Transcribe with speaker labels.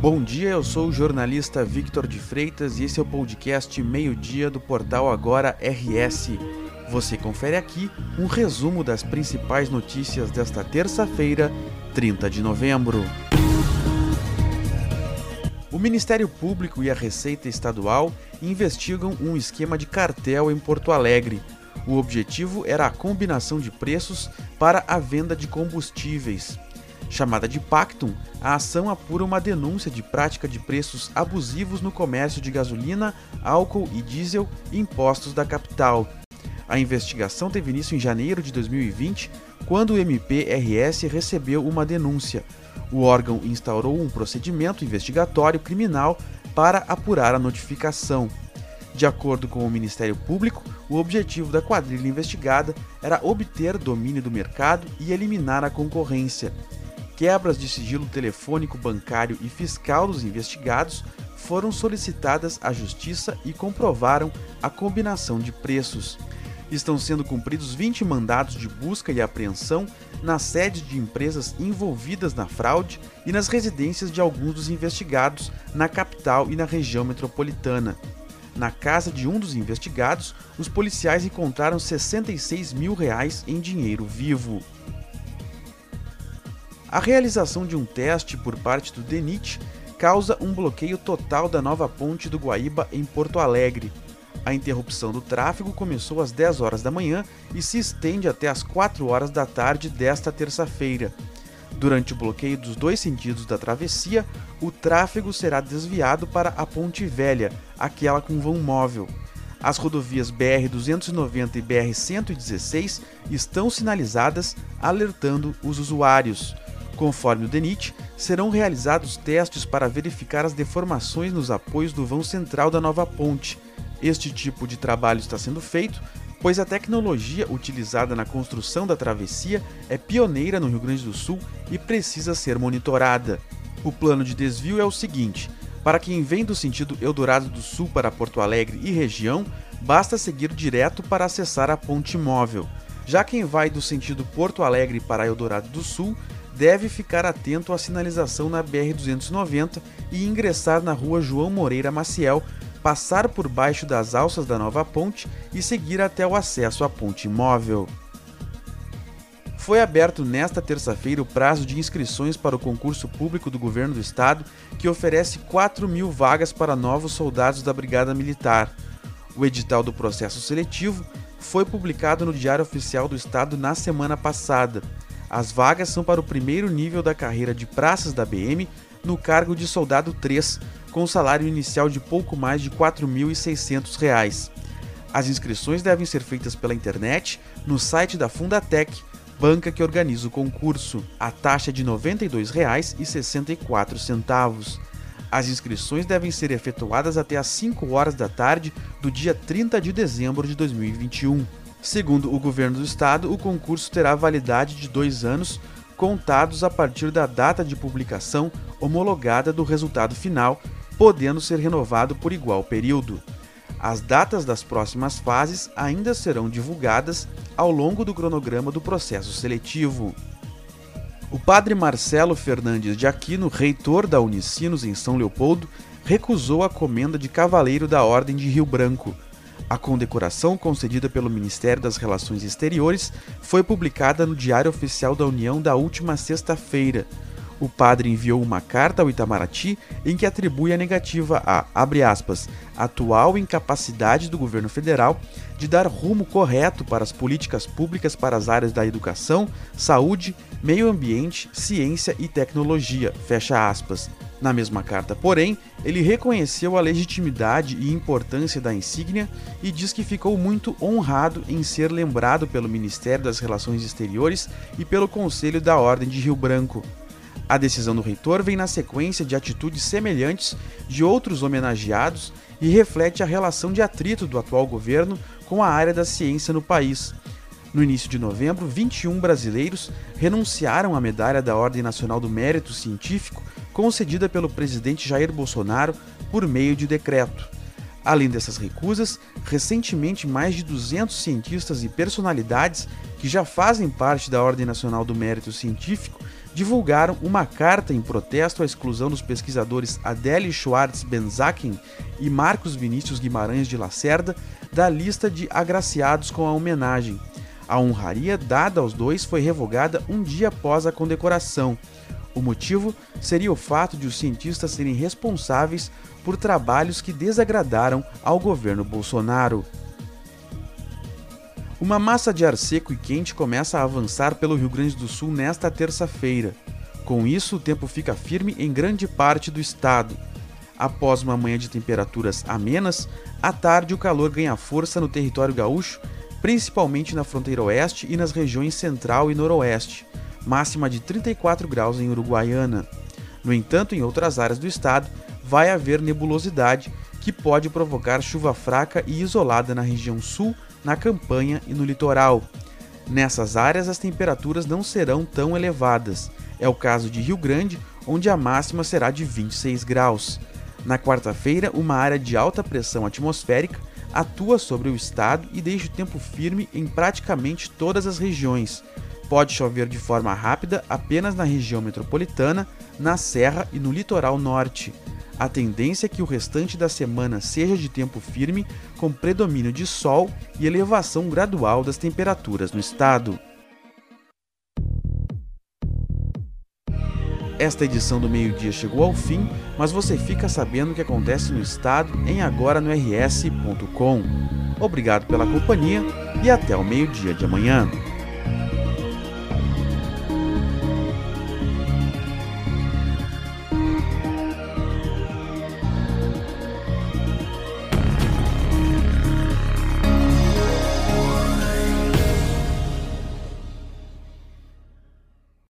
Speaker 1: Bom dia, eu sou o jornalista Victor de Freitas e esse é o podcast Meio-Dia do portal Agora RS. Você confere aqui um resumo das principais notícias desta terça-feira, 30 de novembro. O Ministério Público e a Receita Estadual investigam um esquema de cartel em Porto Alegre. O objetivo era a combinação de preços para a venda de combustíveis. Chamada de Pactum, a ação apura uma denúncia de prática de preços abusivos no comércio de gasolina, álcool e diesel impostos da capital. A investigação teve início em janeiro de 2020, quando o MPRS recebeu uma denúncia. O órgão instaurou um procedimento investigatório criminal para apurar a notificação. De acordo com o Ministério Público, o objetivo da quadrilha investigada era obter domínio do mercado e eliminar a concorrência quebras de sigilo telefônico, bancário e fiscal dos investigados foram solicitadas à Justiça e comprovaram a combinação de preços. Estão sendo cumpridos 20 mandados de busca e apreensão na sede de empresas envolvidas na fraude e nas residências de alguns dos investigados na capital e na região metropolitana. Na casa de um dos investigados, os policiais encontraram 66 mil reais em dinheiro vivo. A realização de um teste por parte do DENIT causa um bloqueio total da nova ponte do Guaíba em Porto Alegre. A interrupção do tráfego começou às 10 horas da manhã e se estende até às 4 horas da tarde desta terça-feira. Durante o bloqueio dos dois sentidos da travessia, o tráfego será desviado para a Ponte Velha, aquela com vão móvel. As rodovias BR-290 e BR-116 estão sinalizadas, alertando os usuários. Conforme o DENIT, serão realizados testes para verificar as deformações nos apoios do vão central da nova ponte. Este tipo de trabalho está sendo feito pois a tecnologia utilizada na construção da travessia é pioneira no Rio Grande do Sul e precisa ser monitorada. O plano de desvio é o seguinte: para quem vem do sentido Eldorado do Sul para Porto Alegre e região, basta seguir direto para acessar a ponte móvel. Já quem vai do sentido Porto Alegre para Eldorado do Sul deve ficar atento à sinalização na BR-290 e ingressar na rua João Moreira Maciel, passar por baixo das alças da nova ponte e seguir até o acesso à ponte móvel. Foi aberto nesta terça-feira o prazo de inscrições para o concurso público do governo do estado, que oferece 4 mil vagas para novos soldados da Brigada Militar. O edital do processo seletivo foi publicado no Diário Oficial do Estado na semana passada. As vagas são para o primeiro nível da carreira de praças da BM, no cargo de soldado 3, com salário inicial de pouco mais de R$ 4.600. As inscrições devem ser feitas pela internet, no site da Fundatec, banca que organiza o concurso. A taxa é de R$ 92,64. As inscrições devem ser efetuadas até às 5 horas da tarde do dia 30 de dezembro de 2021. Segundo o governo do estado, o concurso terá validade de dois anos, contados a partir da data de publicação homologada do resultado final, podendo ser renovado por igual período. As datas das próximas fases ainda serão divulgadas ao longo do cronograma do processo seletivo. O padre Marcelo Fernandes de Aquino, reitor da Unicinos em São Leopoldo, recusou a comenda de cavaleiro da Ordem de Rio Branco a condecoração concedida pelo Ministério das Relações Exteriores foi publicada no Diário Oficial da União da última sexta-feira. O padre enviou uma carta ao Itamaraty em que atribui a negativa à, abre aspas, atual incapacidade do governo federal de dar rumo correto para as políticas públicas para as áreas da educação, saúde, meio ambiente, ciência e tecnologia, fecha aspas. Na mesma carta, porém, ele reconheceu a legitimidade e importância da insígnia e diz que ficou muito honrado em ser lembrado pelo Ministério das Relações Exteriores e pelo Conselho da Ordem de Rio Branco. A decisão do reitor vem na sequência de atitudes semelhantes de outros homenageados e reflete a relação de atrito do atual governo com a área da ciência no país. No início de novembro, 21 brasileiros renunciaram à medalha da Ordem Nacional do Mérito Científico concedida pelo presidente Jair Bolsonaro por meio de decreto. Além dessas recusas, recentemente mais de 200 cientistas e personalidades que já fazem parte da Ordem Nacional do Mérito Científico divulgaram uma carta em protesto à exclusão dos pesquisadores Adele Schwartz Benzaken e Marcos Vinícius Guimarães de Lacerda da lista de agraciados com a homenagem. A honraria dada aos dois foi revogada um dia após a condecoração. O motivo seria o fato de os cientistas serem responsáveis por trabalhos que desagradaram ao governo Bolsonaro. Uma massa de ar seco e quente começa a avançar pelo Rio Grande do Sul nesta terça-feira. Com isso, o tempo fica firme em grande parte do estado. Após uma manhã de temperaturas amenas, à tarde o calor ganha força no território gaúcho, principalmente na fronteira oeste e nas regiões central e noroeste, máxima de 34 graus em Uruguaiana. No entanto, em outras áreas do estado, vai haver nebulosidade que pode provocar chuva fraca e isolada na região sul na campanha e no litoral. Nessas áreas, as temperaturas não serão tão elevadas. É o caso de Rio Grande, onde a máxima será de 26 graus. Na quarta-feira, uma área de alta pressão atmosférica atua sobre o estado e deixa o tempo firme em praticamente todas as regiões. Pode chover de forma rápida apenas na região metropolitana, na Serra e no litoral norte. A tendência é que o restante da semana seja de tempo firme, com predomínio de sol e elevação gradual das temperaturas no estado. Esta edição do meio-dia chegou ao fim, mas você fica sabendo o que acontece no estado em agora no rs.com. Obrigado pela companhia e até o meio-dia de amanhã.